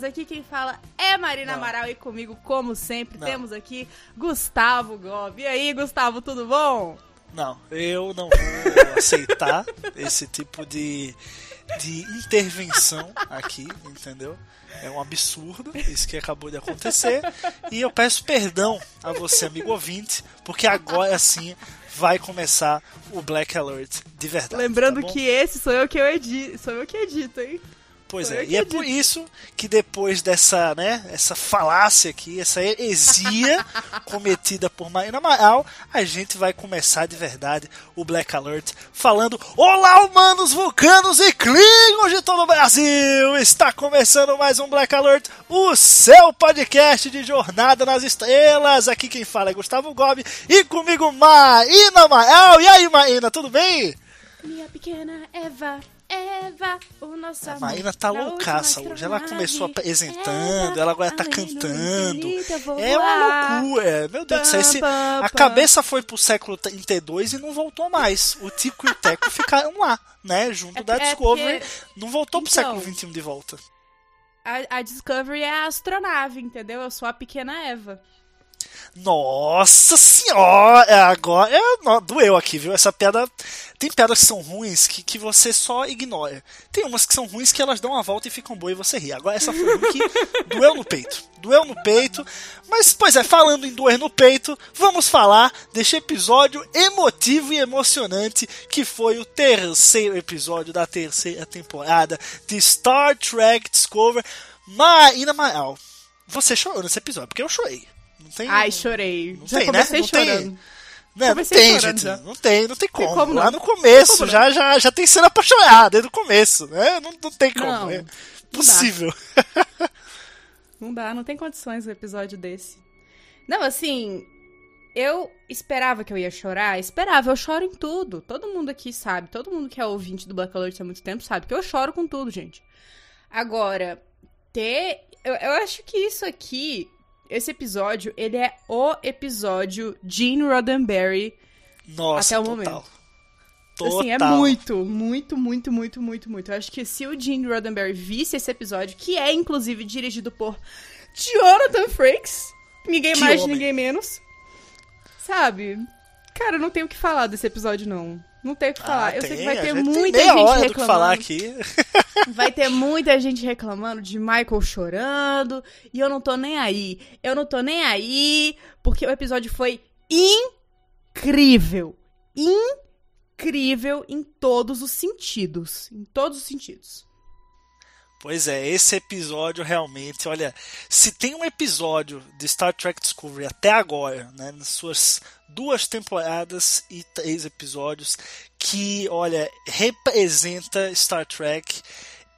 Aqui quem fala é Marina Não. Amaral e comigo, como sempre, Não. temos aqui Gustavo Gobi. E aí, Gustavo, tudo bom? Não, eu não vou aceitar esse tipo de, de intervenção aqui, entendeu? É um absurdo isso que acabou de acontecer. E eu peço perdão a você, amigo ouvinte, porque agora sim vai começar o Black Alert de verdade. Lembrando tá que esse sou eu que eu edito, sou eu que edito, hein? Pois é, e é por isso que depois dessa, né, essa falácia aqui, essa heresia cometida por Marina Amaral, a gente vai começar de verdade o Black Alert falando Olá, humanos, vulcanos e klingons de todo o Brasil! Está começando mais um Black Alert, o seu podcast de Jornada nas Estrelas. Aqui quem fala é Gustavo Gobi e comigo Marina Amaral. E aí, Marina, tudo bem? Minha pequena Eva, Eva, o nosso A. Maína tá loucaça hoje. Ela começou apresentando, Eva, ela agora tá cantando. É uma loucura. Meu Deus do céu. Esse- a cabeça foi pro século 32 e não voltou mais. O Tico e o Teco ficaram lá, né? Junto É- da é Discovery. porque- Não voltou pro Então. século 21 de volta. A, a Discovery é a astronave, entendeu? Eu sou a pequena Eva. Nossa senhora! Agora no- doeu aqui, viu? Essa piada. Tem piadas que são ruins que, que você só ignora. Tem umas que são ruins que elas dão uma volta e ficam boas e você ri. Agora essa foi uma que doeu no peito. Doeu no peito. Mas, pois é, falando em doer no peito, vamos falar deste episódio emotivo e emocionante que foi o terceiro episódio da terceira temporada de Star Trek Discovery. Marina Amaral, você chorou nesse episódio, porque eu chorei. Tem. Ai, chorei. Não Já tem, né? comecei Não tem. chorando. Né, não tem, gente. já. Não tem, não tem como. como Lá não. no começo Como já, já, já tem cena pra chorar, desde o começo, né? Não, não tem como. Não, é não possível. Não dá, não tem condições um episódio desse. Não, assim, eu esperava que eu ia chorar, esperava, eu choro em tudo. Todo mundo aqui sabe, todo mundo que é ouvinte do Black Alert há muito tempo sabe que eu choro com tudo, gente. Agora, ter. Eu, eu acho que isso aqui, esse episódio, ele é o episódio Gene Roddenberry. Nossa, Até o total. momento. Total. Assim, é muito, muito, muito, muito, muito, muito. Eu acho que se o Gene Roddenberry visse esse episódio, que é inclusive dirigido por Jonathan Frakes, ninguém Que mais, homem. ninguém menos, sabe? Cara, eu não tenho o que falar desse episódio, não. Não tenho o que falar. Ah, eu sei tem, que vai ter gente tem muita gente hora do que reclamando. falar aqui. Vai ter muita gente reclamando de Michael chorando. E eu não tô nem aí. Eu não tô nem aí. Porque o episódio foi incrível. Incrível em todos os sentidos. Em todos os sentidos. Pois é, esse episódio realmente, olha, se tem um episódio de Star Trek Discovery até agora, né, nas suas duas temporadas e três episódios, que, olha, representa Star Trek,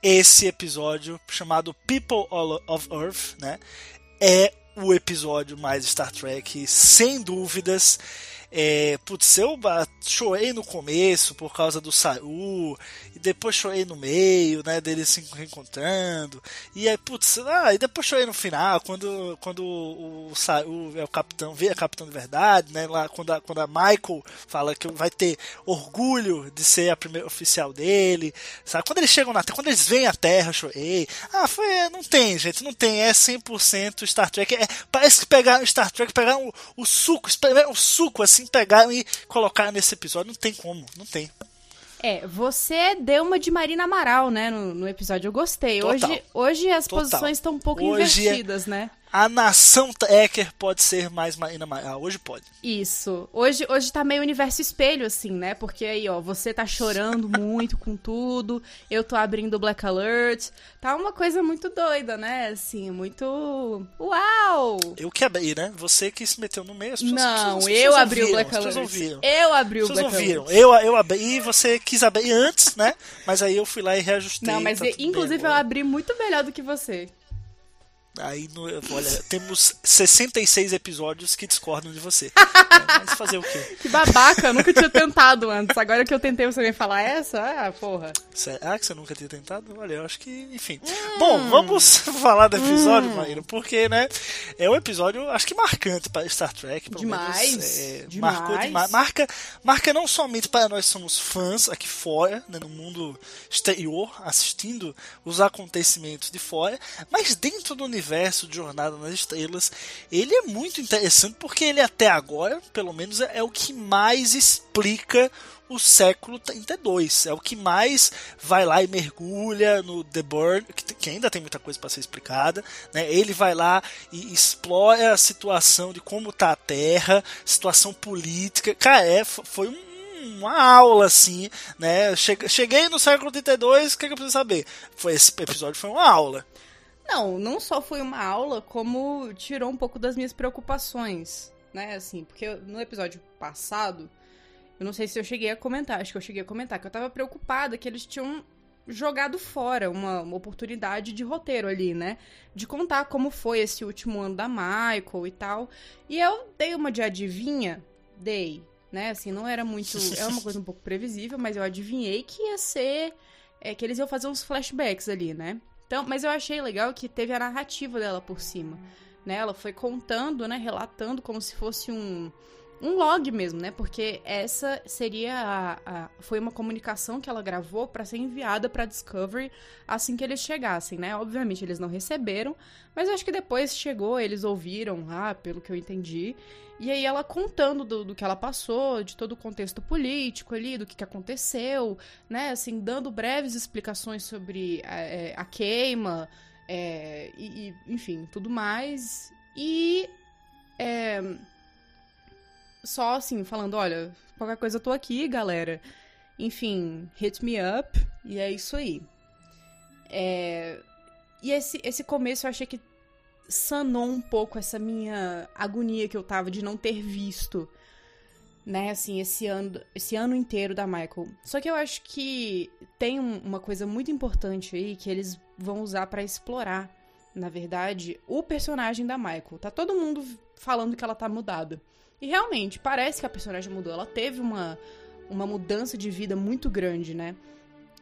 esse episódio chamado People of Earth, né, é o episódio mais Star Trek, sem dúvidas. É, putz, eu chorei no começo por causa do Saru, e depois chorei no meio, né, deles se reencontrando, e aí, putz, ah, e depois chorei no final, quando, quando o Saru é o capitão, vira capitão de verdade, né, lá quando a, quando a Michael fala que vai ter orgulho de ser a primeira oficial dele, sabe, quando eles chegam na quando eles vêm à Terra, eu chorei, ah, foi, não tem, gente, não tem, é 100% Star Trek, é, parece que pegaram Star Trek, pegaram o, o suco, o suco, assim, pegaram e colocaram nesse episódio, não tem como, não tem. É, você deu uma de Marina Amaral, né, no, no episódio. Eu gostei. Total. Hoje, hoje as Total. posições estão um pouco Hoje é- invertidas, né? A nação Trekker pode ser mais Marina Maia. Ah, hoje pode. Isso. Hoje, hoje tá meio universo espelho, assim, né? Porque aí, ó, você tá chorando muito com tudo, eu tô abrindo o Black Alert. Tá uma coisa muito doida, né? Assim, muito. Uau! Eu que abri, né? Você que se meteu no meio. As pessoas, Não, as pessoas eu abri ouviram, o Black as pessoas Alert. ouviram. Eu abri o As pessoas Black ouviram. Alert. Eu, eu abri e você quis abrir antes, né? Mas aí eu fui lá e reajustei. Não, mas tá eu- tudo bem inclusive eu abri muito melhor do que você. Aí, no- olha, temos 66 episódios que discordam de você. É, mas fazer o quê? Que babaca, eu nunca tinha tentado antes. Agora que eu tentei, você vem falar essa? Ah, porra. Será que você nunca tinha tentado? Olha, eu acho que, enfim. Hum. Bom, vamos falar do episódio, Maíra, porque, né, é um episódio, acho que marcante para Star Trek. Pelo Demais, Menos, é, demais. Marcou demais. Marca, marca não somente para nós somos fãs aqui fora, né, no mundo exterior, assistindo os acontecimentos de fora, mas dentro do universo de Jornada nas Estrelas, ele é muito interessante porque ele até agora, pelo menos, é, é o que mais explica o século 32. É o que mais vai lá e mergulha no The Burn, que, ainda tem muita coisa para ser explicada. Né? Ele vai lá e explora a situação de como tá a Terra, situação política. Cara, é, foi um uma aula assim, né? Che- Cheguei no século 32, o que, que eu preciso saber? Foi esse episódio foi uma aula. Não, não só foi uma aula, como tirou um pouco das minhas preocupações, né? Assim, porque no episódio passado, eu não sei se eu cheguei a comentar, acho que eu cheguei a comentar, que eu tava preocupada que eles tinham jogado fora uma, uma oportunidade de roteiro ali, né? De contar como foi esse último ano da Michael e tal. E eu dei uma de adivinha, dei, né? Assim, não era muito. É uma coisa um pouco previsível, mas eu adivinhei que ia ser. É, que eles iam fazer uns flashbacks ali, né? Então, mas eu achei legal que teve a narrativa dela por cima. Né? Ela foi contando, né? Relatando como se fosse um, um log mesmo, né? Porque essa seria a, a- foi uma comunicação que ela gravou para ser enviada para Discovery assim que eles chegassem, né? Obviamente eles não receberam, mas eu acho que depois chegou, eles ouviram, ah, pelo que eu entendi. E aí ela contando do, do que ela passou, de todo o contexto político ali, do que, que aconteceu, né? Assim, dando breves explicações sobre é, é, a queima, é, e, e, enfim, tudo mais. E é, só assim, falando, olha, qualquer coisa eu tô aqui, galera. Enfim, hit me up. E é isso aí. É, e esse, esse começo eu achei que sanou um pouco essa minha agonia que eu tava de não ter visto, né, assim, esse ano, esse ano inteiro da Michael. Só que eu acho que tem um- uma coisa muito importante aí que eles vão usar pra explorar, na verdade, o personagem da Michael. Tá todo mundo falando que ela tá mudada. E realmente, parece que a personagem mudou. Ela teve uma, uma mudança de vida muito grande, né?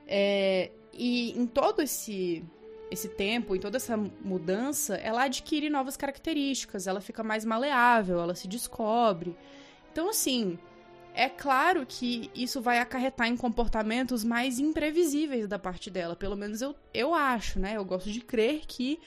É, e em todo esse esse tempo, em toda essa mudança, ela adquire novas características, ela fica mais maleável, ela se descobre. Então, assim, é claro que isso vai acarretar em comportamentos mais imprevisíveis da parte dela. Pelo menos eu, eu acho, né? Eu gosto de crer que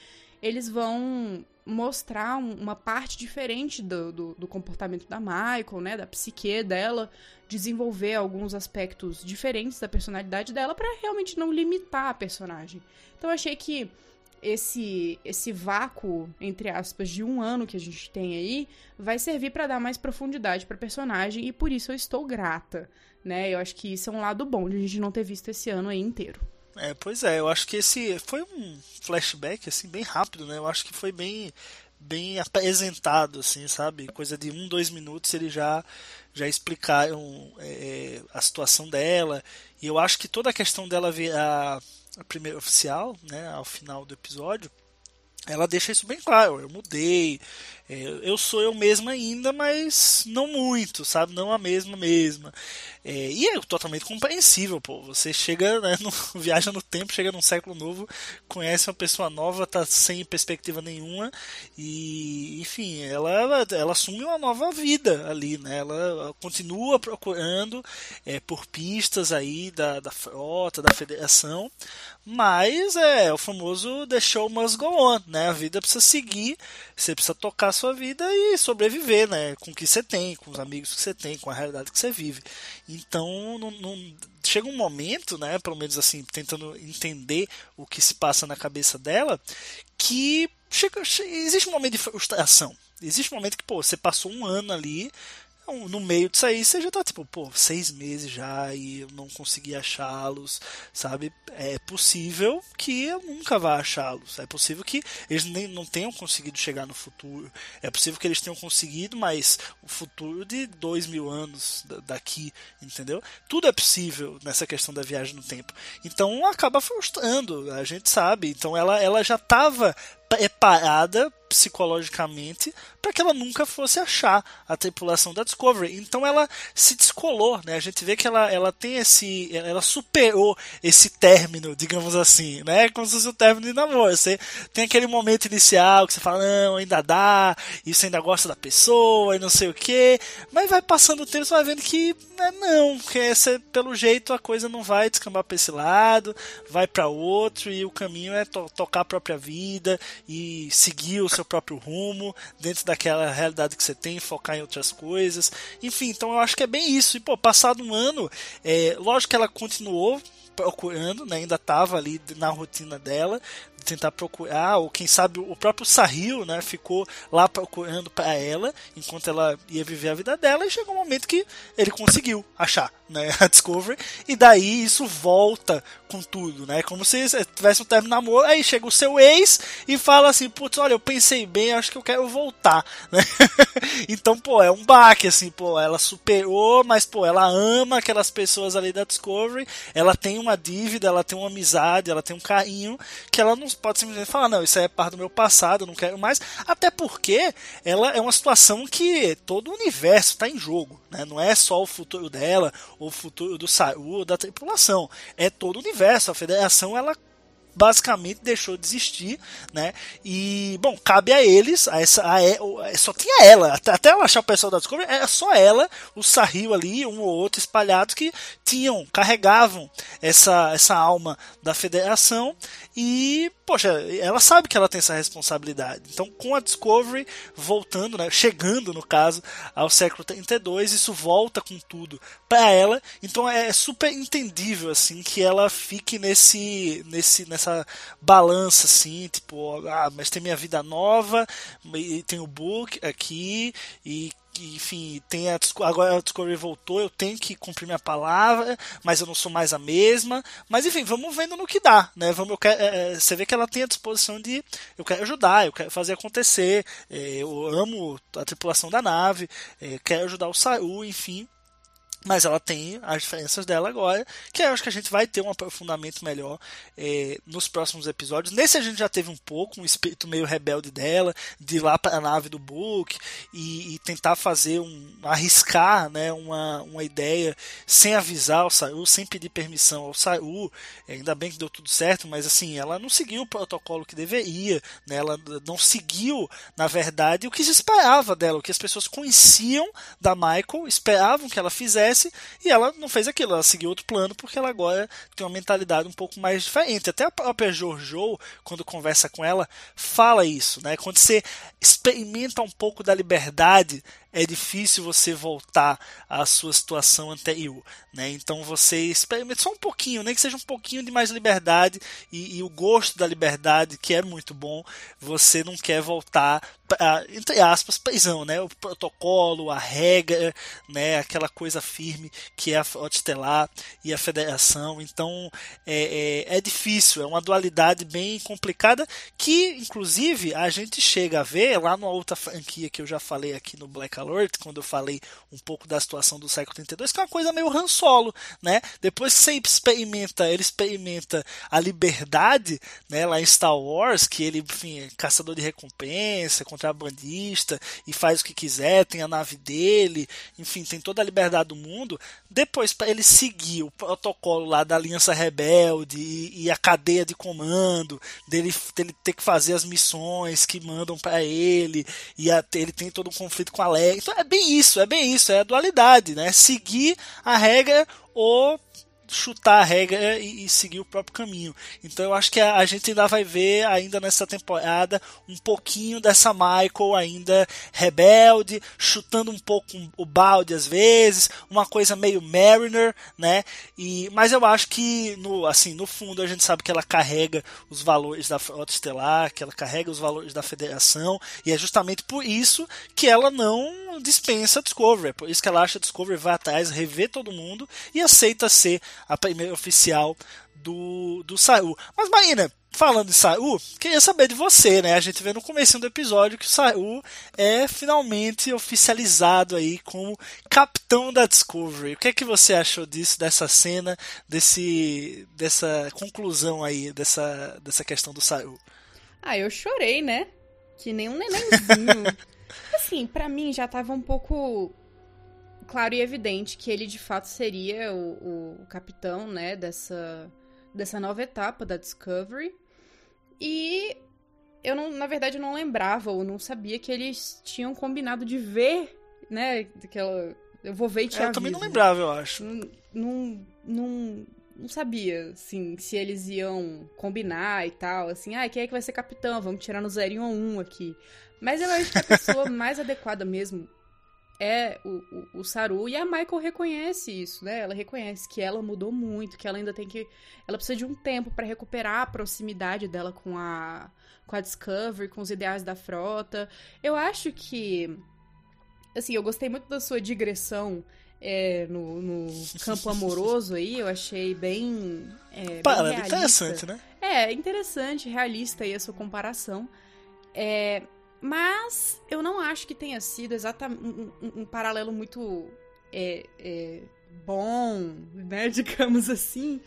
eles vão mostrar um- uma parte diferente do, do, do comportamento da Michael, né? Da psique dela, desenvolver alguns aspectos diferentes da personalidade dela para realmente não limitar a personagem. Então eu achei que esse esse vácuo entre aspas de um ano que a gente tem aí vai servir para dar mais profundidade para personagem e por isso eu estou grata, né? Eu acho que isso é um lado bom de a gente não ter visto esse ano aí inteiro. É, pois é, eu acho que esse foi um flashback assim bem rápido, né? Eu acho que foi bem bem apresentado, assim, sabe? Coisa de um, dois minutos ele já já explicaram é, a situação dela e eu acho que toda a questão dela virar a primeira oficial, né? Ao final do episódio, ela deixa isso bem claro. Eu mudei, é, eu sou eu mesma ainda, mas não muito, sabe? Não a mesma mesma. É, e é totalmente compreensível, pô. Você chega, né, no, viaja no tempo, chega num século novo, conhece uma pessoa nova, tá sem perspectiva nenhuma e, enfim, ela, ela, ela assume uma nova vida ali, né? Ela continua procurando é, por pistas aí da, da frota, da federação, mas é o famoso show must go on, né? A vida precisa seguir, você precisa tocar sua vida e sobreviver, né? Com o que você tem, com os amigos que você tem, com a realidade que você vive. Então, não, não- chega um momento, né? Pelo menos assim, tentando entender o que se passa na cabeça dela, que chega, existe um momento de frustração. Existe um momento que, pô, você passou um ano ali, no meio disso aí você já tá tipo, pô, seis meses já e eu não consegui achá-los, sabe? É possível que eu nunca vá achá-los. É possível que eles nem, não tenham conseguido chegar no futuro. É possível que eles tenham conseguido, mas o futuro de dois mil anos daqui, entendeu? Tudo é possível nessa questão da viagem no tempo. Então acaba frustrando, a gente sabe. Então ela, ela já estava preparada psicologicamente para que ela nunca fosse achar a tripulação da Discovery. Então ela se descolou, né? A gente vê que ela, ela tem esse, ela superou esse término, digamos assim, né? Como se fosse o término de namoro. Você tem aquele momento inicial que você fala, não, ainda dá, e você ainda gosta da pessoa e não sei o que, mas vai passando o tempo, você vai vendo que né, não, que esse, pelo jeito a coisa não vai descambar para esse lado, vai para outro e o caminho é to tocar a própria vida e seguir o seu próprio rumo dentro daquela realidade que você tem, focar em outras coisas. Enfim, então eu acho que é bem isso. E, pô, passado um ano, é, lógico que ela continuou procurando, né, ainda estava ali na rotina dela, tentar procurar, ou quem sabe o próprio Sahil, né, ficou lá procurando para ela, enquanto ela ia viver a vida dela, e chegou um momento que ele conseguiu achar, né, a Discovery, e daí isso volta com tudo, né, como se tivesse um término namoro, aí chega o seu ex e fala assim, putz, olha, eu pensei bem, acho que eu quero voltar, né, então, pô, é um baque, assim, pô, ela superou, mas, pô, ela ama aquelas pessoas ali da Discovery, ela tem uma dívida, ela tem uma amizade, ela tem um carinho, que ela não pode simplesmente falar, não, isso é parte do meu passado, eu não quero mais. Até porque ela é uma situação que todo o universo está em jogo. Né? Não é só o futuro dela, o futuro do Saru, da tripulação. É todo o universo. A federação ela basicamente deixou de existir, né? E, bom, cabe a eles, a essa, a, a, só tinha ela, até, ela achar o pessoal da Discovery, era só ela, o Sahil ali, um ou outro espalhados que tinham, carregavam essa, essa alma da federação e, poxa, ela sabe que ela tem essa responsabilidade. Então, com a Discovery voltando, né, chegando no caso ao século 32, isso volta com tudo para ela. Então, é super entendível assim que ela fique nesse nesse nessa balança assim, tipo, ah, mas tem minha vida nova, tem o book aqui e enfim, tem a, agora a Discovery voltou, eu tenho que cumprir minha palavra, mas eu não sou mais a mesma. Mas enfim, vamos vendo no que dá, né? Vamos, quero, é você vê que ela tem a disposição de eu quero ajudar, eu quero fazer acontecer, é, eu amo a tripulação da nave, é, quero ajudar o Saru, enfim. Mas ela tem as diferenças dela agora, que eu acho que a gente vai ter um aprofundamento melhor é, nos próximos episódios. Nesse a gente já teve um pouco, um espírito meio rebelde dela, de ir lá para a nave do Book e, e, tentar fazer um. arriscar né, uma, uma ideia sem avisar o Saru, sem pedir permissão ao Saru. Ainda bem que deu tudo certo, mas assim, ela não seguiu o protocolo que deveria, né, ela não seguiu, na verdade, o que se esperava dela, o que as pessoas conheciam da Michael, esperavam que ela fizesse e ela não fez aquilo, ela seguiu outro plano porque ela agora tem uma mentalidade um pouco mais diferente. Até a própria Jojo, quando conversa com ela, fala isso, né? Quando você experimenta um pouco da liberdade, é difícil você voltar à sua situação anterior, né? Então você experimenta só um pouquinho, nem que seja um pouquinho de mais liberdade e, e o gosto da liberdade, que é muito bom, você não quer voltar entre aspas, prisão, né? O protocolo, a regra, né? Aquela coisa firme que é a Frota e a Federação. Então é, é, é difícil, é uma dualidade bem complicada que, inclusive, a gente chega a ver lá numa outra franquia que eu já falei aqui no Black Alert, quando eu falei um pouco da situação do século 32, que é uma coisa meio Han Solo, né? Depois que você experimenta, ele experimenta a liberdade, né, lá em Star Wars, que ele, enfim, é caçador de recompensa, contrabandista e faz o que quiser, tem a nave dele, enfim, tem toda a liberdade do mundo. Depois, para ele seguir o protocolo lá da Aliança Rebelde e, e a cadeia de comando, dele, dele ter que fazer as missões que mandam para ele, e a, ele tem todo um conflito com a Leia. Então é bem isso, é bem isso, é a dualidade, né? Seguir a regra ou chutar a regra e, e, seguir o próprio caminho. Então eu acho que a, a, gente ainda vai ver ainda nessa temporada um pouquinho dessa Michael ainda rebelde, chutando um pouco o balde às vezes, uma coisa meio Mariner, né? E mas eu acho que no assim, no fundo a gente sabe que ela carrega os valores da Frota Estelar, que ela carrega os valores da Federação, e é justamente por isso que ela não dispensa a Discovery, é por isso que ela acha a Discovery vai atrás, rever todo mundo e aceita ser a primeira oficial do, do Saul. Mas, Marina, falando de Saul, queria saber de você, né? A gente vê no começo do episódio que o Saul é finalmente oficializado aí como capitão da Discovery. O que é que você achou disso, dessa cena, desse, dessa conclusão aí, dessa, dessa questão do Saul? Ah, eu chorei, né? Que nem um nenenzinho. assim, para mim já tava um pouco claro e evidente que ele de fato seria o, o capitão, né, dessa, dessa nova etapa da Discovery. E eu não, na verdade, não lembrava ou não sabia que eles tinham combinado de ver, né, aquela eu vou ver e te é, Eu também não lembrava, eu acho. Não, não, não, não sabia, assim, se eles iam combinar e tal, assim, ah, quem é que vai ser capitão? Vamos tirar no 0 ou 1 um aqui. Mas eu acho que a pessoa mais adequada mesmo é o, o, o, Saru e a Michael reconhece isso, né? Ela reconhece que ela mudou muito, que ela ainda tem que. Ela precisa de um tempo para recuperar a proximidade dela com a, com a Discovery, com os ideais da frota. Eu acho que. Assim, eu gostei muito da sua digressão é, no, no, campo amoroso aí, eu achei bem. É, Para, bem interessante, né? É, interessante, realista aí a sua comparação. É, mas eu não acho que tenha sido exatamente um, um, um paralelo muito é, é, bom, né? Digamos assim.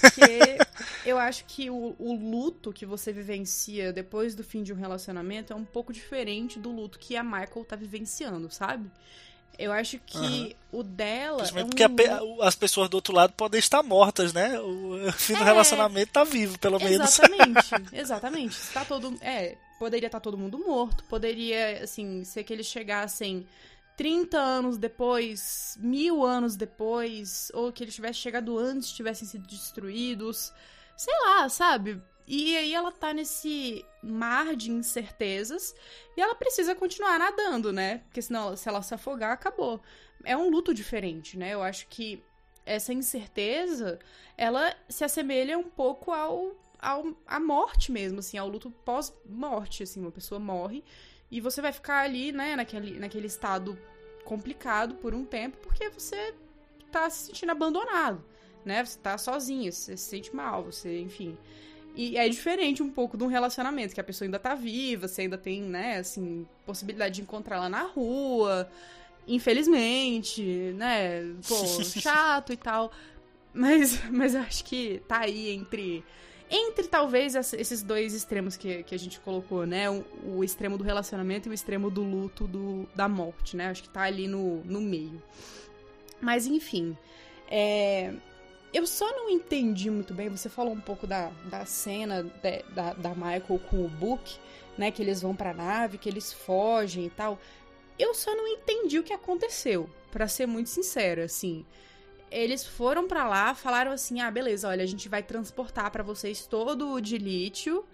Porque eu acho que o, o, luto que você vivencia depois do fim de um relacionamento é um pouco diferente do luto que a Michael tá vivenciando, sabe? Eu acho que uhum. o dela. É um... Porque a, as pessoas do outro lado podem estar mortas, né? O fim do é... relacionamento tá vivo, pelo menos. Exatamente, exatamente. Está todo. É, poderia estar tá todo mundo morto, poderia, assim, ser que eles chegassem 30 anos depois, mil anos depois, ou que eles tivessem chegado antes, tivessem sido destruídos, sei lá, sabe? E aí ela tá nesse mar de incertezas e ela precisa continuar nadando, né? Porque senão, se ela se afogar, acabou. É um luto diferente, né? Eu acho que essa incerteza, ela se assemelha um pouco ao ao, à morte mesmo, assim, ao luto pós-morte, assim, uma pessoa morre e você vai ficar ali, né, naquele, naquele estado complicado por um tempo porque você tá se sentindo abandonado, né? Você tá sozinho, você se sente mal, você, enfim. E é diferente um pouco de um relacionamento, que a pessoa ainda tá viva, você ainda tem, né, assim, possibilidade de encontrá-la na rua, infelizmente, né? Pô, chato e tal. Mas, mas eu acho que tá aí entre entre talvez esses dois extremos que, que a gente colocou, né? O, o, extremo do relacionamento e o extremo do luto do, da morte, né? Acho que tá ali no, no meio. Mas enfim. É... Eu só não entendi muito bem. Você falou um pouco da, da cena de, da, da Michael com o Book, né? Que eles vão pra nave, que eles fogem e tal. Eu só não entendi o que aconteceu, para ser muito sincera, assim eles foram para lá, falaram assim: "Ah, beleza, olha, a gente vai transportar para vocês todo o de lítio".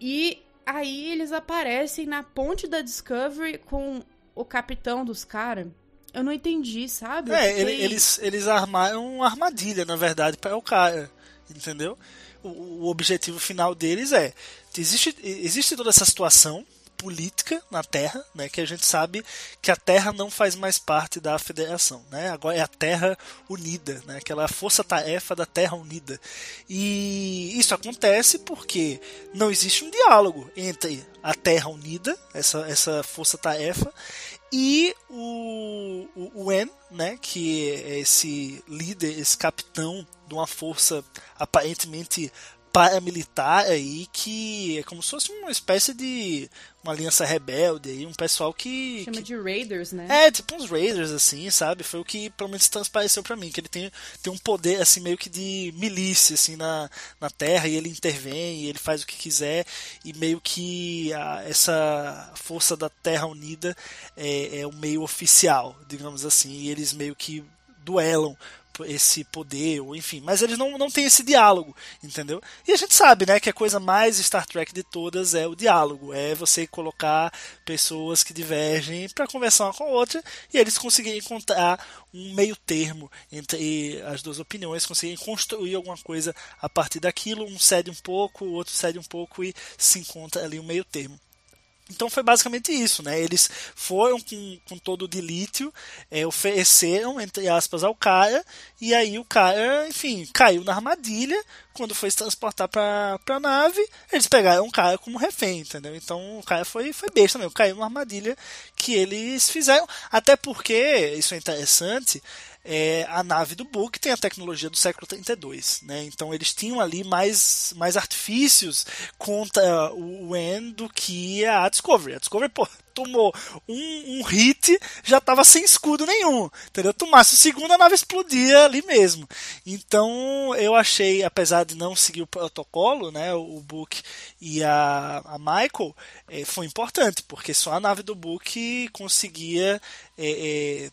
E aí eles aparecem na ponte da Discovery com o capitão dos caras. Eu não entendi, sabe? É, fiquei... eles, eles armaram uma armadilha, na verdade, para o cara, entendeu? O, o objetivo final deles é: existe, existe toda essa situação, política na Terra, né, que a gente sabe que a Terra não faz mais parte da Federação, né? Agora é a Terra Unida, né? Aquela força-tarefa da Terra Unida. E isso acontece porque não existe um diálogo entre a Terra Unida, essa essa força-tarefa, e o, o, o né, que é esse líder, esse capitão de uma força aparentemente paramilitar aí que é como se fosse uma espécie de uma aliança rebelde aí, um pessoal que chama que, de Raiders, né? É, tipo uns Raiders assim, sabe? Foi o que pelo menos transpareceu para mim, que ele tem, tem um poder assim meio que de milícia assim na, na Terra e ele intervém, e ele faz o que quiser e meio que a, essa força da Terra Unida é, é o meio oficial, digamos assim, e eles meio que duelam esse poder, ou enfim, mas eles não, não têm esse diálogo, entendeu? E a gente sabe, né, que a coisa mais Star Trek de todas é o diálogo, é você colocar pessoas que divergem para conversar uma com a outra e eles conseguirem encontrar um meio termo entre as duas opiniões, conseguirem construir alguma coisa a partir daquilo, um cede um pouco, o outro cede um pouco e se encontra ali um meio termo. Então foi basicamente isso, né? Eles foram com, com todo de lítio, é, ofereceram, entre aspas, ao cara, e aí o cara, enfim, caiu na armadilha. Quando foi se transportar para a nave, eles pegaram o cara como refém, entendeu? Então o cara foi, foi besta mesmo, caiu na armadilha que eles fizeram. Até porque, isso é interessante, é, a nave do Book tem a tecnologia do século 32, né? Então eles tinham ali mais, mais artifícios contra o Wen do que a Discovery. A Discovery, pô, tomou um, um hit, já tava sem escudo nenhum, entendeu? Tomasse o segundo, a nave explodia ali mesmo. Então eu achei, apesar de não seguir o protocolo, né, o Book e a, a Michael, é, foi importante, porque só a nave do Book conseguia é, é,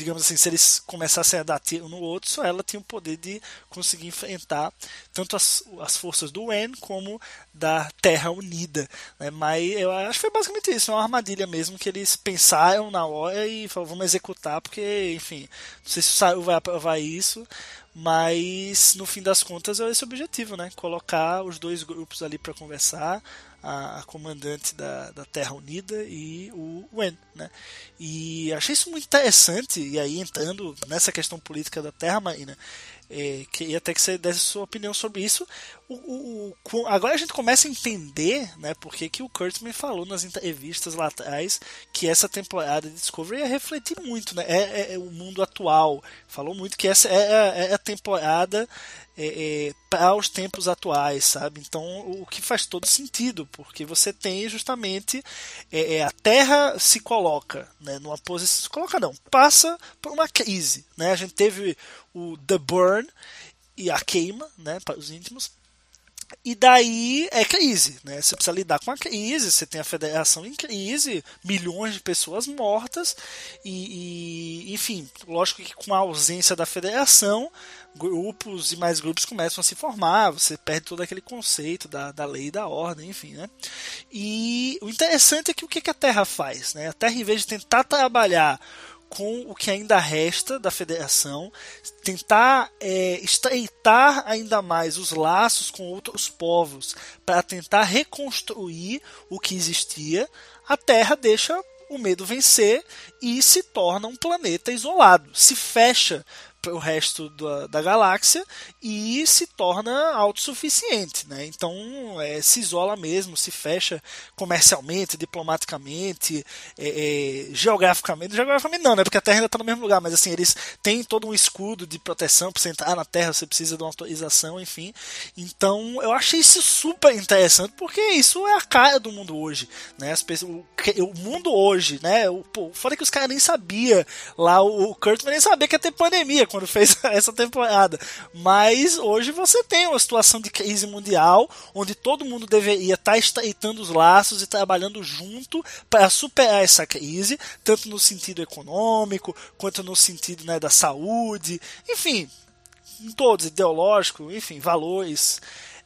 digamos assim, se eles começassem a dar tiro no outro, só ela tinha o poder de conseguir enfrentar tanto as, as forças do Wen como da Terra Unida. Né? Mas eu acho que foi basicamente isso, uma armadilha mesmo que eles pensaram na hora e falaram, vamos executar, porque, enfim, não sei se o Saru vai aprovar isso, mas no fim das contas é esse o objetivo, né? Colocar os dois grupos ali para conversar, a, a, comandante da, da Terra Unida e o Wen, né? E achei isso muito interessante, e aí entrando nessa questão política da Terra Marina, é, queria até que você desse sua opinião sobre isso. O, o, o, agora a gente começa a entender né, porque que o Kurtzman falou nas entrevistas lá atrás que essa temporada de Discovery ia refletir muito né, é, é, é o mundo atual. Falou muito que essa é, é a temporada é, é, para os tempos atuais, sabe? Então, o que faz todo sentido, porque você tem justamente é, é, a Terra se coloca né, numa posição, se coloca não, passa por uma crise, né? A gente teve o The Burn e a queima, né, para os íntimos, e daí é crise, né? Você precisa lidar com a crise, você tem a federação em crise, milhões de pessoas mortas, e, e enfim, lógico que com a ausência da federação, grupos e mais grupos começam a se formar, você perde todo aquele conceito da, da lei e da ordem, enfim, né? E o interessante é que o que a Terra faz, né? A Terra, em vez de tentar trabalhar com o que ainda resta da federação, tentar é, estreitar ainda mais os laços com outros povos para tentar reconstruir o que existia, a Terra deixa o medo vencer e se torna um planeta isolado, se fecha o resto da, da, galáxia e se torna autossuficiente. Né? Então é, se isola mesmo, se fecha comercialmente, diplomaticamente, é, é, geograficamente. Geograficamente não, né? porque a Terra ainda está no mesmo lugar, mas assim, eles têm todo um escudo de proteção para você entrar na Terra, você precisa de uma autorização, enfim. Então eu achei isso super interessante, porque isso é a cara do mundo hoje. Né? As pessoas, o, o mundo hoje, né? O, pô, fora que os caras nem sabiam lá, o, o Kurt nem sabia que ia ter pandemia quando fez essa temporada. Mas hoje você tem uma situação de crise mundial onde todo mundo deveria estar estreitando os laços e trabalhando junto para superar essa crise, tanto no sentido econômico quanto no sentido né, da saúde, enfim, em todos, ideológico, enfim, valores.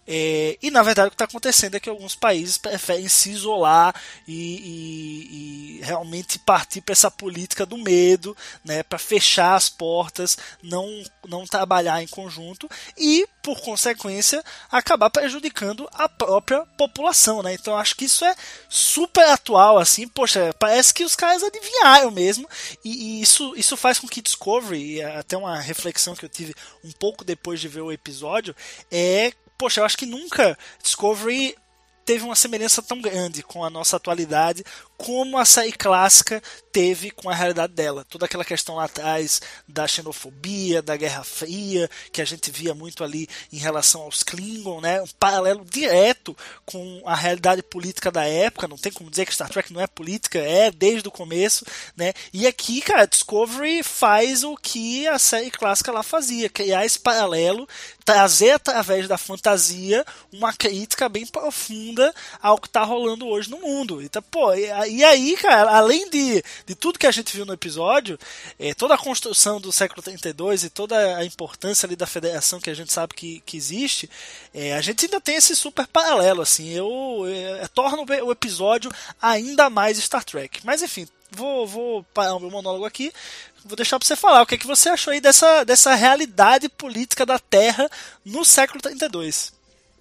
É, e na verdade o que está acontecendo é que alguns países preferem se isolar e, e, e realmente partir para essa política do medo, né, para fechar as portas, não, não trabalhar em conjunto e, por consequência, acabar prejudicando a própria população. Né? Então acho que isso é super atual. assim Poxa, parece que os caras adivinharam mesmo, e, e isso, isso faz com que Discovery, até uma reflexão que eu tive um pouco depois de ver o episódio, é poxa, eu acho que nunca Discovery teve uma semelhança tão grande com a nossa atualidade como a série clássica teve com a realidade dela. Toda aquela questão lá atrás da xenofobia, da Guerra Fria, que a gente via muito ali em relação aos Klingon, né? um paralelo direto com a realidade política da época. Não tem como dizer que Star Trek não é política, é desde o começo. Né? E aqui, cara, Discovery faz o que a série clássica lá fazia, criar esse paralelo, trazer através da fantasia uma crítica bem profunda ao que está rolando hoje no mundo. Então, pô, E aí, cara, além de, de tudo que a gente viu no episódio, é, toda a construção do século 32 e toda a importância ali da federação que a gente sabe que, que existe, é, a gente ainda tem esse super paralelo, assim, eu, é, torna o episódio ainda mais Star Trek. Mas enfim, vou, vou parar o meu monólogo aqui. Vou deixar para você falar o que, é que você achou aí dessa, dessa realidade política da Terra no século 32.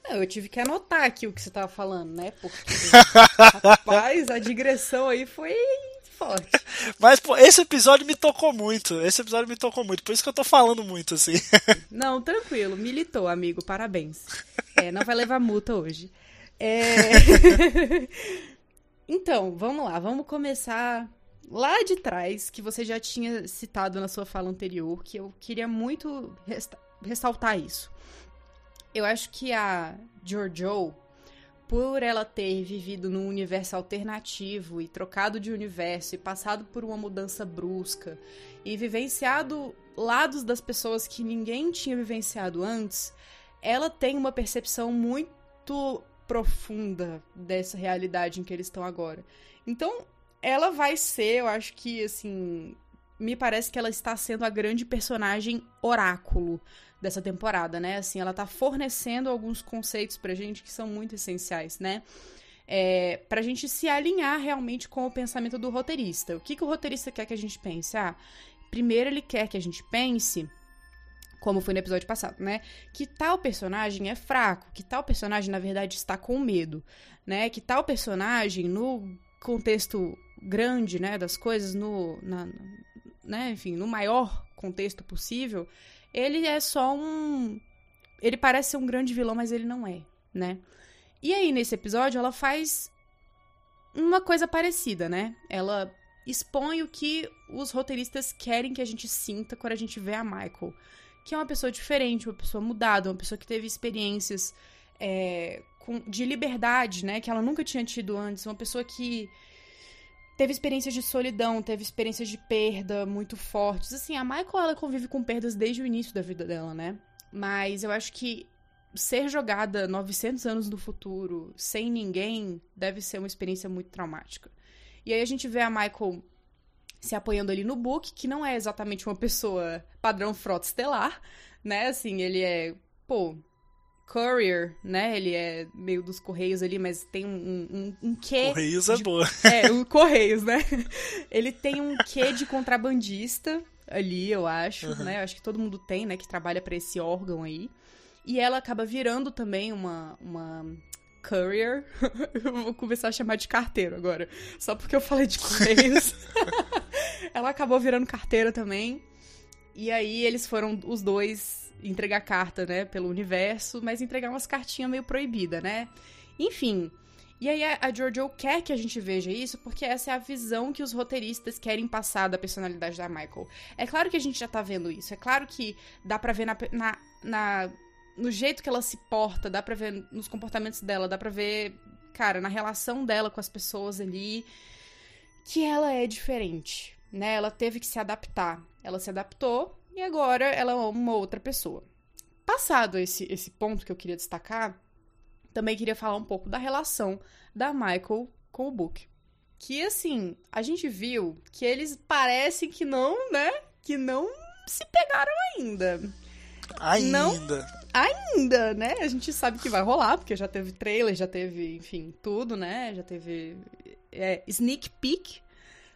Eu tive que anotar aqui o que você tava falando, né? Porque, rapaz, a digressão aí foi forte. Mas, pô, esse episódio me tocou muito. Esse episódio me tocou muito. Por isso que eu tô falando muito, assim. Não, tranquilo. Militou, amigo. Parabéns. É, não vai levar multa hoje. É... então, vamos lá. Vamos começar lá de trás, que você já tinha citado na sua fala anterior, que eu queria muito ressaltar isso. Eu acho que a Giorgio, por ela ter vivido num universo alternativo e trocado de universo e passado por uma mudança brusca e vivenciado lados das pessoas que ninguém tinha vivenciado antes, ela tem uma percepção muito profunda dessa realidade em que eles estão agora. Então, ela vai ser, eu acho que assim, me parece que ela está sendo a grande personagem oráculo dessa temporada, né? Assim, ela tá fornecendo alguns conceitos pra gente que são muito essenciais, né? É, pra gente se alinhar realmente com o pensamento do roteirista. O que, que o roteirista quer que a gente pense? Ah, primeiro ele quer que a gente pense, como foi no episódio passado, né? Que tal personagem é fraco, que tal personagem, na verdade, está com medo, né? Que tal personagem, no contexto grande, né, das coisas, no, na, né, enfim, no maior contexto possível, ele é só um. Ele parece ser um grande vilão, mas ele não é, né? E aí, nesse episódio, ela faz uma coisa parecida, né? Ela expõe o que os roteiristas querem que a gente sinta quando a gente vê a Michael. Que é uma pessoa diferente, uma pessoa mudada, uma pessoa que teve experiências é, com, de liberdade, né? Que ela nunca tinha tido antes. Uma pessoa que teve experiências de solidão, teve experiências de perda muito fortes. Assim, a Michael ela convive com perdas desde o início da vida dela, né? Mas eu acho que ser jogada 900 anos no futuro sem ninguém deve ser uma experiência muito traumática. E aí a gente vê a Michael se apoiando ali no Book, que não é exatamente uma pessoa padrão frota estelar, né? Assim, ele é, pô, courier, né? Ele é meio dos Correios ali, mas tem um, um, um quê. Correios é boa. É, o Correios, né? Ele tem um quê de contrabandista ali, eu acho, uhum. né? Eu acho que todo mundo tem, né? Que trabalha para esse órgão aí. E ela acaba virando também uma, uma courier. eu vou começar a chamar de carteiro agora. Só porque eu falei de Correios. ela acabou virando carteira também. E aí eles foram os dois entregar carta, né, pelo universo, mas entregar umas cartinhas meio proibida, né? Enfim. E aí a, a Giorgio quer que a gente veja isso porque essa é a visão que os roteiristas querem passar da personalidade da Michael. É claro que a gente já tá vendo isso, é claro que dá pra ver na, na, na no jeito que ela se porta, dá pra ver nos comportamentos dela, dá pra ver, cara, na relação dela com as pessoas ali, que ela é diferente, né? Ela teve que se adaptar. Ela se adaptou e agora ela é uma outra pessoa. Passado esse, esse ponto que eu queria destacar, também queria falar um pouco da relação da Michael com o Book. Que assim, a gente viu que eles parecem que não, né? Que não se pegaram ainda. Ainda. Não, ainda, né? A gente sabe que vai rolar, porque já teve trailer, já teve, enfim, tudo, né? Já teve é, sneak peek.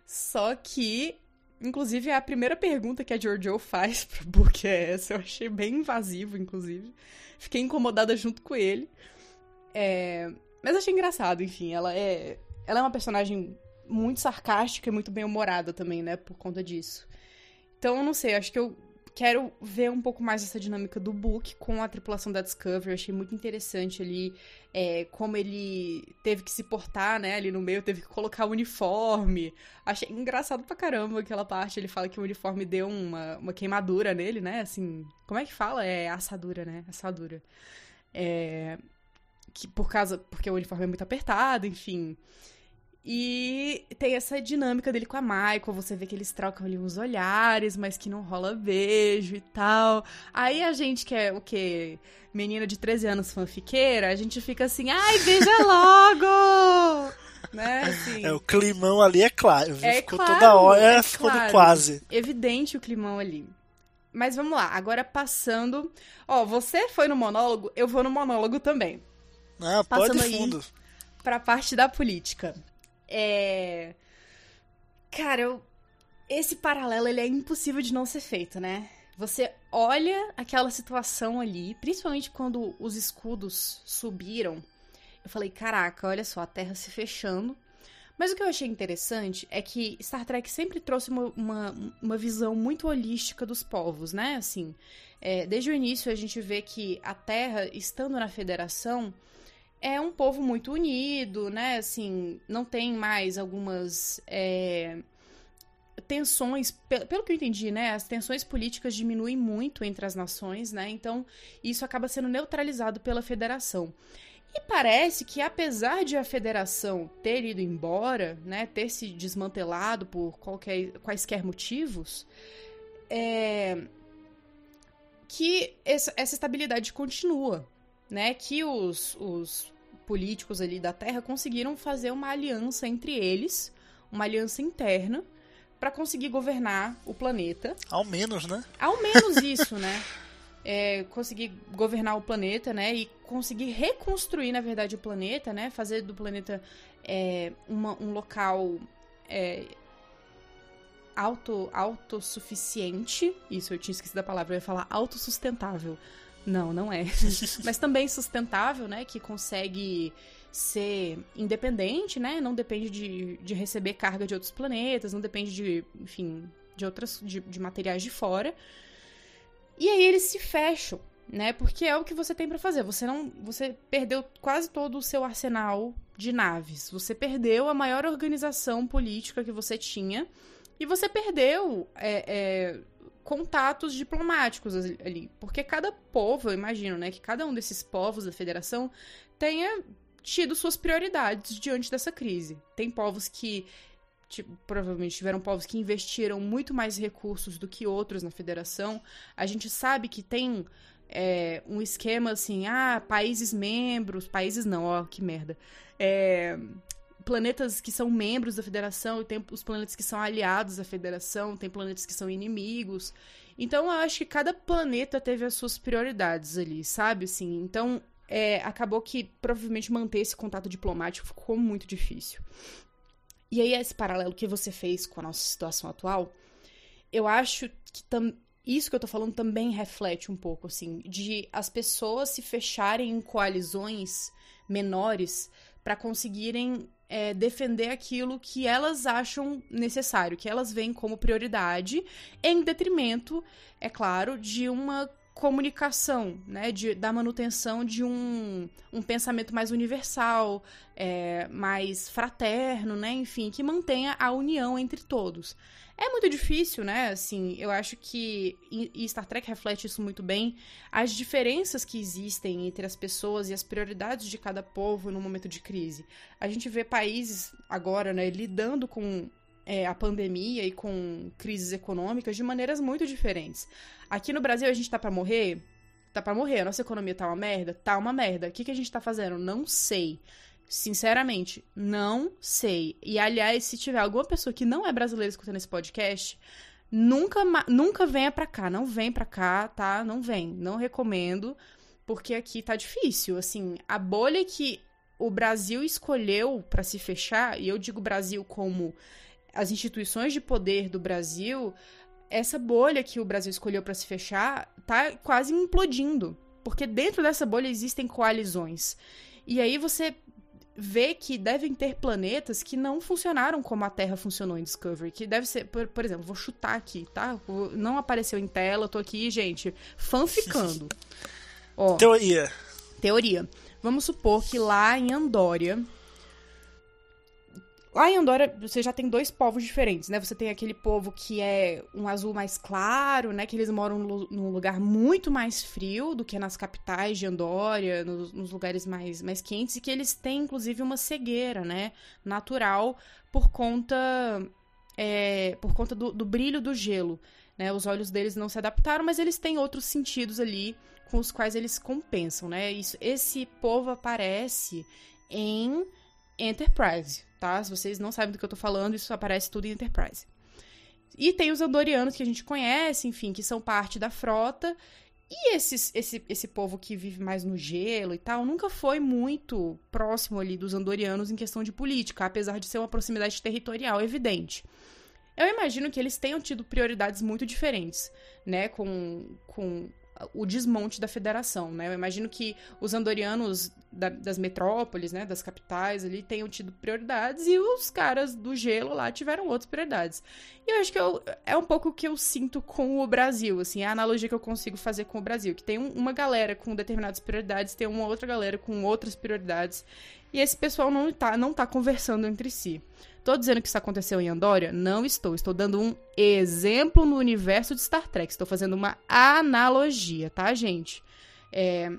Só que Inclusive, a primeira pergunta que a Giorgio faz pro Book é essa. Eu achei bem invasivo, inclusive. Fiquei incomodada junto com ele. É... Mas achei engraçado, enfim. Ela é... ela é uma personagem muito sarcástica e muito bem-humorada também, né? Por conta disso. Então, eu não sei, acho que eu quero ver um pouco mais essa dinâmica do Book com a tripulação da Discovery. achei muito interessante ali é, como ele teve que se portar, né? Ali no meio, teve que colocar o uniforme. Achei engraçado pra caramba aquela parte. Ele fala que o uniforme deu uma, uma queimadura nele, né? Assim, como é que fala? É assadura, né? Assadura. É, que por causa. Porque o uniforme é muito apertado, enfim. E tem essa dinâmica dele com a Michael, você vê que eles trocam ali uns olhares, mas que não rola beijo e tal. Aí a gente que é o quê? Menina de 13 anos fanfiqueira, a gente fica assim, ai, beija logo! né? Assim, É, o climão ali é claro? É ficou claro, toda hora, é ficou claro. quase. evidente o climão ali. Mas vamos lá, agora passando. Ó, você foi no monólogo, eu vou no monólogo também. Não, pode Passando aí. fundo. Pra parte da política. É. Cara, eu... esse paralelo ele é impossível de não ser feito, né? Você olha aquela situação ali, principalmente quando os escudos subiram. Eu falei, caraca, olha só, a Terra se fechando. Mas o que eu achei interessante é que Star Trek sempre trouxe uma, uma, uma visão muito holística dos povos, né? Assim, é, desde o início a gente vê que a Terra, estando na Federação, é um povo muito unido, né? Assim, não tem mais algumas é, tensões, pe- pelo que eu entendi, né? As tensões políticas diminuem muito entre as nações, né? Então, isso acaba sendo neutralizado pela Federação. E parece que, apesar de a Federação ter ido embora, né, ter se desmantelado por qualquer, quaisquer motivos, é, que essa, essa estabilidade continua, né? Que os, os políticos ali da Terra conseguiram fazer uma aliança entre eles, uma aliança interna, para conseguir governar o planeta. Ao menos, né? Ao menos isso, né? É, conseguir governar o planeta, né? E conseguir reconstruir, na verdade, o planeta, né? Fazer do planeta é, uma- um local é, auto, autossuficiente. Isso, eu tinha esquecido a palavra, eu ia falar autossustentável. Não, não é. Mas também sustentável, né? Que consegue ser independente, né? Não depende de, de receber carga de outros planetas, não depende de, enfim, de outras de, de materiais de fora. E aí eles se fecham, né? Porque é o que você tem pra fazer. Você não, você perdeu quase todo o seu arsenal de naves. Você perdeu a maior organização política que você tinha e você perdeu é, é, contatos diplomáticos ali, porque cada povo, eu imagino, né, que cada um desses povos da Federação tenha tido suas prioridades diante dessa crise. Tem povos que tipo, provavelmente tiveram povos que investiram muito mais recursos do que outros na federação. A gente sabe que tem é, um esquema assim, ah, países membros, países não, ó, que merda. É, planetas que são membros da federação e tem os planetas que são aliados à federação, tem planetas que são inimigos. Então eu acho que cada planeta teve as suas prioridades ali, sabe? Assim, então é, acabou que provavelmente manter esse contato diplomático ficou muito difícil. E aí, esse paralelo que você fez com a nossa situação atual, eu acho que isso que eu tô falando também reflete um pouco, assim, de as pessoas se fecharem em coalizões menores para conseguirem é, defender aquilo que elas acham necessário, que elas veem como prioridade, em detrimento, é claro, de uma comunicação, né, de, da manutenção de um, um pensamento mais universal, é, mais fraterno, né, enfim, que mantenha a união entre todos. É muito difícil, né, assim, eu acho que, e, Star Trek reflete isso muito bem, as diferenças que existem entre as pessoas e as prioridades de cada povo no momento de crise. A gente vê países agora, né, lidando com é, a pandemia e com crises econômicas de maneiras muito diferentes. Aqui no Brasil a gente tá pra morrer? Tá pra morrer. A nossa economia tá uma merda? Tá uma merda. O que, que a gente tá fazendo? Não sei. Sinceramente, não sei. E aliás, se tiver alguma pessoa que não é brasileira escutando esse podcast, nunca, nunca venha pra cá. Não vem pra cá, tá? Não vem. Não recomendo, porque aqui tá difícil. Assim, a bolha que o Brasil escolheu para se fechar, e eu digo Brasil como as instituições de poder do Brasil, essa bolha que o Brasil escolheu para se fechar tá quase implodindo. Porque dentro dessa bolha existem coalizões. E aí você vê que devem ter planetas que não funcionaram como a Terra funcionou em Discovery. Que deve ser, por, por exemplo, vou chutar aqui, tá? Não apareceu em tela, tô aqui, gente, fanficando. Ó, Teoria. Teoria. Vamos supor que lá em Andória. Lá em Andorra, você já tem dois povos diferentes, né? Você tem aquele povo que é um azul mais claro, né? Que eles moram num lugar muito mais frio do que nas capitais de Andorra, nos, nos lugares mais, mais quentes, e que eles têm, inclusive, uma cegueira, né? Natural por conta, é, por conta do, do brilho do gelo. Né? Os olhos deles não se adaptaram, mas eles têm outros sentidos ali com os quais eles compensam, né? Isso, esse povo aparece em Enterprise, tá? Se vocês não sabem do que eu tô falando, isso aparece tudo em Enterprise. E tem os Andorianos que a gente conhece, enfim, que são parte da frota. E esses, esse, esse povo que vive mais no gelo e tal, nunca foi muito próximo ali dos Andorianos em questão de política, apesar de ser uma proximidade territorial evidente. Eu imagino que eles tenham tido prioridades muito diferentes, né, com, com o desmonte da federação, né? Eu imagino que os andorianos da, das metrópoles, né, das capitais ali, tenham tido prioridades e os caras do gelo lá tiveram outras prioridades. E eu acho que eu, é um pouco o que eu sinto com o Brasil, assim, a analogia que eu consigo fazer com o Brasil, que tem um, uma galera com determinadas prioridades, tem uma outra galera com outras prioridades, e esse pessoal não tá, não tá conversando entre si. Estou dizendo que isso aconteceu em Andória? Não estou. Estou dando um exemplo no universo de Star Trek. Estou fazendo uma analogia, tá, gente? É...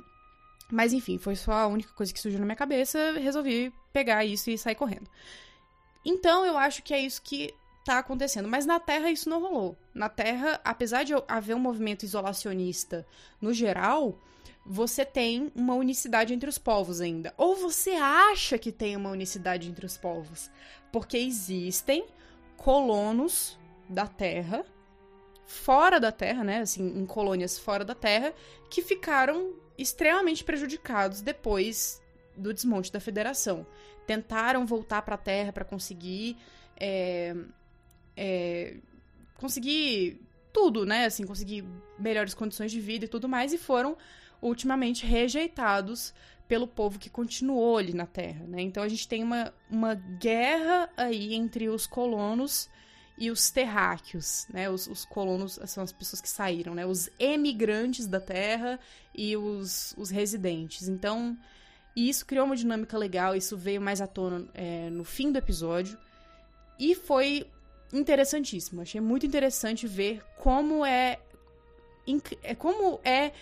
Mas enfim, foi só a única coisa que surgiu na minha cabeça. Resolvi pegar isso e sair correndo. Então eu acho que é isso que tá acontecendo. Mas na Terra isso não rolou. Na Terra, apesar de haver um movimento isolacionista no geral, você tem uma unicidade entre os povos ainda. Ou você acha que tem uma unicidade entre os povos. Porque existem colonos da Terra, fora da Terra, né? Assim, em colônias fora da Terra, que ficaram extremamente prejudicados depois do desmonte da Federação. Tentaram voltar para a Terra para conseguir. É, é, conseguir tudo, né? Assim, conseguir melhores condições de vida e tudo mais, e foram ultimamente rejeitados pelo povo que continuou ali na Terra, né? Então a gente tem uma, uma guerra aí entre os colonos e os terráqueos, né? Os, os, colonos são as pessoas que saíram, né? Os emigrantes da Terra e os, os residentes. Então, isso criou uma dinâmica legal, isso veio mais à tona é, no fim do episódio. E foi interessantíssimo. Achei muito interessante ver como é, é como é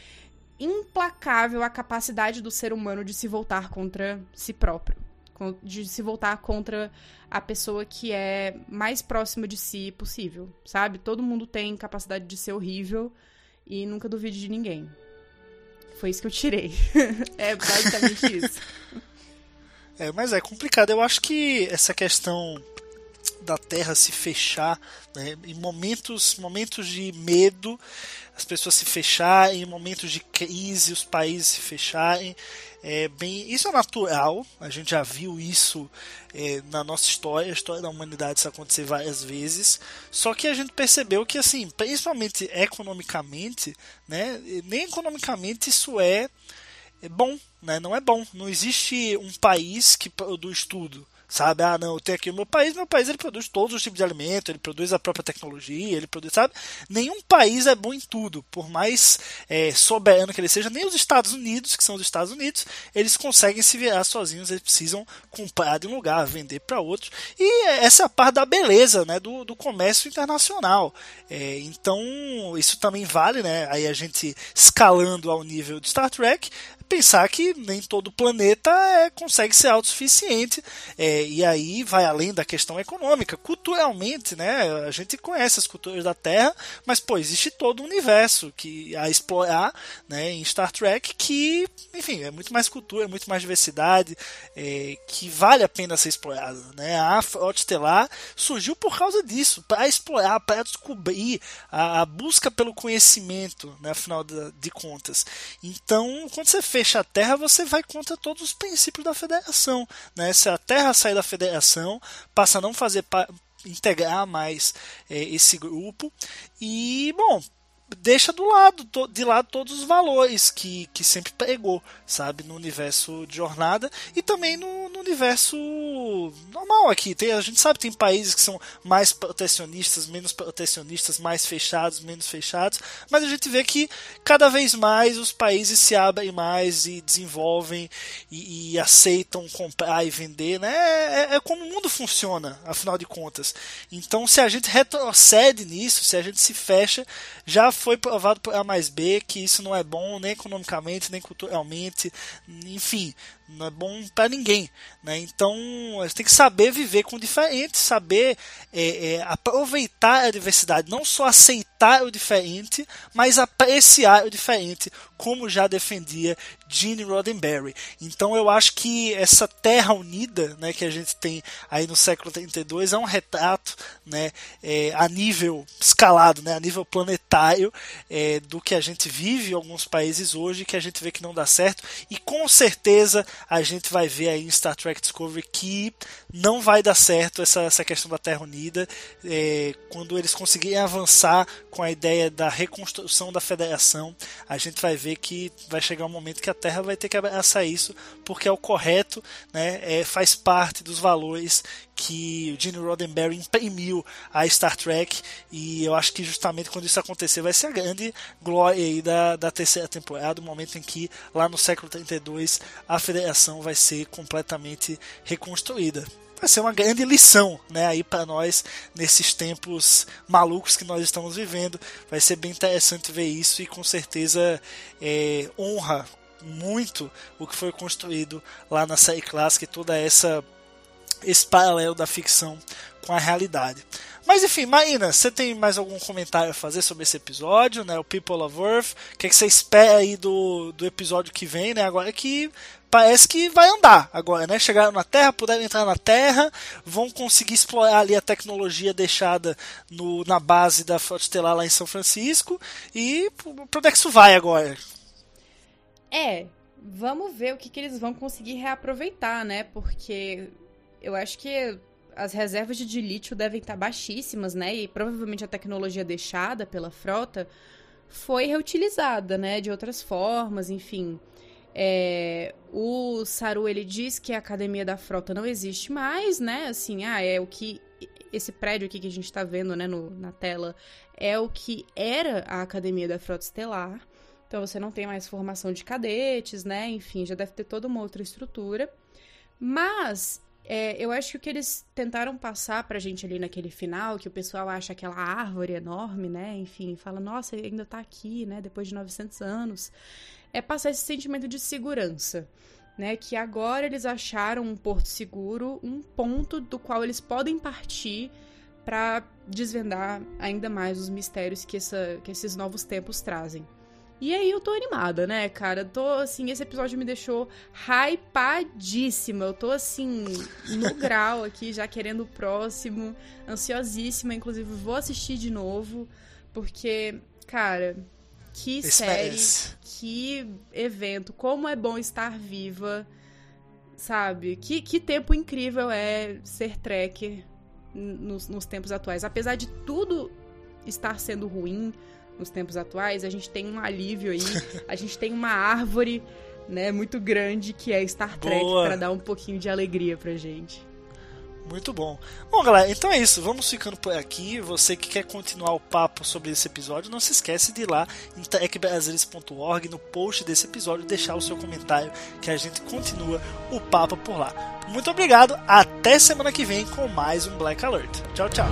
implacável a capacidade do ser humano de se voltar contra si próprio. De se voltar contra a pessoa que é mais próxima de si possível, sabe? Todo mundo tem capacidade de ser horrível e nunca duvide de ninguém. Foi isso que eu tirei. é basicamente isso. É, mas é complicado. Eu acho que essa questão da Terra se fechar, né, em momentos, momentos de medo, as pessoas se fecharem, em momentos de crise, os países se fecharem. É bem, isso é natural, a gente já viu isso é, na nossa história, a história da humanidade isso acontecer várias vezes. Só que a gente percebeu que, assim, principalmente economicamente, né, nem economicamente isso é, é bom, né, não é bom. Não existe um país que produz tudo sabe? Ah, não, eu tenho aqui o meu país, meu país ele produz todos os tipos de alimento, ele produz a própria tecnologia, ele produz, sabe? Nenhum país é bom em tudo, por mais é, soberano que ele seja, nem os Estados Unidos, que são os Estados Unidos, eles conseguem se virar sozinhos, eles precisam comprar de um lugar, vender para outros, e essa é a parte da beleza, né, do, do comércio internacional. É, então, isso também vale, né, aí a gente escalando ao nível de Star Trek, pensar que nem todo planeta é, consegue ser autossuficiente é, e aí vai além da questão econômica. Culturalmente, né, a gente conhece as culturas da Terra, mas pô, existe todo um universo que a explorar né, em Star Trek que, enfim, é muito mais cultura, é muito mais diversidade, é, que vale a pena ser explorado. Né? A Frota Estelar surgiu por causa disso, para explorar, para descobrir a, a, busca pelo conhecimento, né, afinal de, de contas. Então, quando você fecha a Terra, você vai contra todos os princípios da federação. Né? Se a Terra sair da federação, passa a não fazer integrar mais é, esse grupo. E, bom, deixa do lado de lado todos os valores que, que sempre pregou, sabe, no universo de jornada e também no, no universo normal aqui. Tem, a gente sabe tem países que são mais protecionistas, menos protecionistas, mais fechados, menos fechados, mas a gente vê que cada vez mais os países se abrem mais e desenvolvem e, e aceitam comprar e vender, né? É, é, é como o mundo funciona, afinal de contas. Então, se a gente retrocede nisso, se a gente se fecha, já foi provado por A mais B que isso não é bom nem economicamente, nem culturalmente, enfim, não é bom para ninguém. Né? Então a gente tem que saber viver com diferentes, saber é, é, aproveitar a diversidade, não só aceitar o diferente, mas apreciar o diferente, como já defendia Gene Roddenberry. Então eu acho que essa Terra Unida, né, que a gente tem aí no século 32 é um retrato, né, é, a nível escalado, né, a nível planetário é, do que a gente vive em alguns países hoje, que a gente vê que não dá certo e com certeza a gente vai ver aí em Star Trek Discovery que não vai dar certo essa, essa questão da Terra Unida é, quando eles conseguirem avançar com a ideia da reconstrução da Federação, a gente vai ver que vai chegar um momento que a Terra vai ter que abraçar isso, porque é o correto, né, é, faz parte dos valores que o Gene Roddenberry imprimiu a Star Trek e eu acho que justamente quando isso acontecer vai ser a grande glória aí da, da terceira temporada, o momento em que lá no século 32 a Federação vai ser completamente reconstruída vai ser uma grande lição, né, aí para nós nesses tempos malucos que nós estamos vivendo. Vai ser bem interessante ver isso e com certeza é, honra muito o que foi construído lá na série clássica e toda essa esse paralelo da ficção com a realidade. Mas enfim, Marina, você tem mais algum comentário a fazer sobre esse episódio, né? O People of Earth. O que, é que você espera aí do, do episódio que vem, né? Agora que parece que vai andar agora, né? Chegaram na Terra, puderam entrar na Terra, vão conseguir explorar ali a tecnologia deixada no, na base da Frota Estelar lá em São Francisco. E para onde é que isso vai agora? É, vamos ver o que, que eles vão conseguir reaproveitar, né? Porque eu acho que as reservas de lítio devem estar baixíssimas, né? E provavelmente a tecnologia deixada pela frota foi reutilizada, né? De outras formas, enfim. É, o Saru ele diz que a academia da frota não existe mais, né? Assim, ah, é o que esse prédio aqui que a gente está vendo, né, no, na tela, é o que era a academia da frota estelar. Então você não tem mais formação de cadetes, né? Enfim, já deve ter toda uma outra estrutura. Mas é, eu acho que o que eles tentaram passar pra gente ali naquele final, que o pessoal acha aquela árvore enorme, né? Enfim, fala, nossa, ainda tá aqui, né? Depois de 900 anos é passar esse sentimento de segurança. Né, que agora eles acharam um porto seguro, um ponto do qual eles podem partir para desvendar ainda mais os mistérios que, essa, que esses novos tempos trazem. E aí eu tô animada, né, cara? tô assim, esse episódio me deixou hypadíssima. Eu tô assim, no grau aqui, já querendo o próximo, ansiosíssima, inclusive vou assistir de novo, porque, cara, que série, que evento, como é bom estar viva, sabe? Que, que tempo incrível é ser tracker nos, nos tempos atuais. Apesar de tudo estar sendo ruim nos tempos atuais, a gente tem um alívio aí, a gente tem uma árvore, né, muito grande que é Star Trek para dar um pouquinho de alegria pra gente. Muito bom. Bom, galera, então é isso. Vamos ficando por aqui. Você que quer continuar o papo sobre esse episódio, não se esquece de ir lá em techbrasilis.org no post desse episódio deixar o seu comentário que a gente continua o papo por lá. Muito obrigado. Até semana que vem com mais um Black Alert. Tchau, tchau.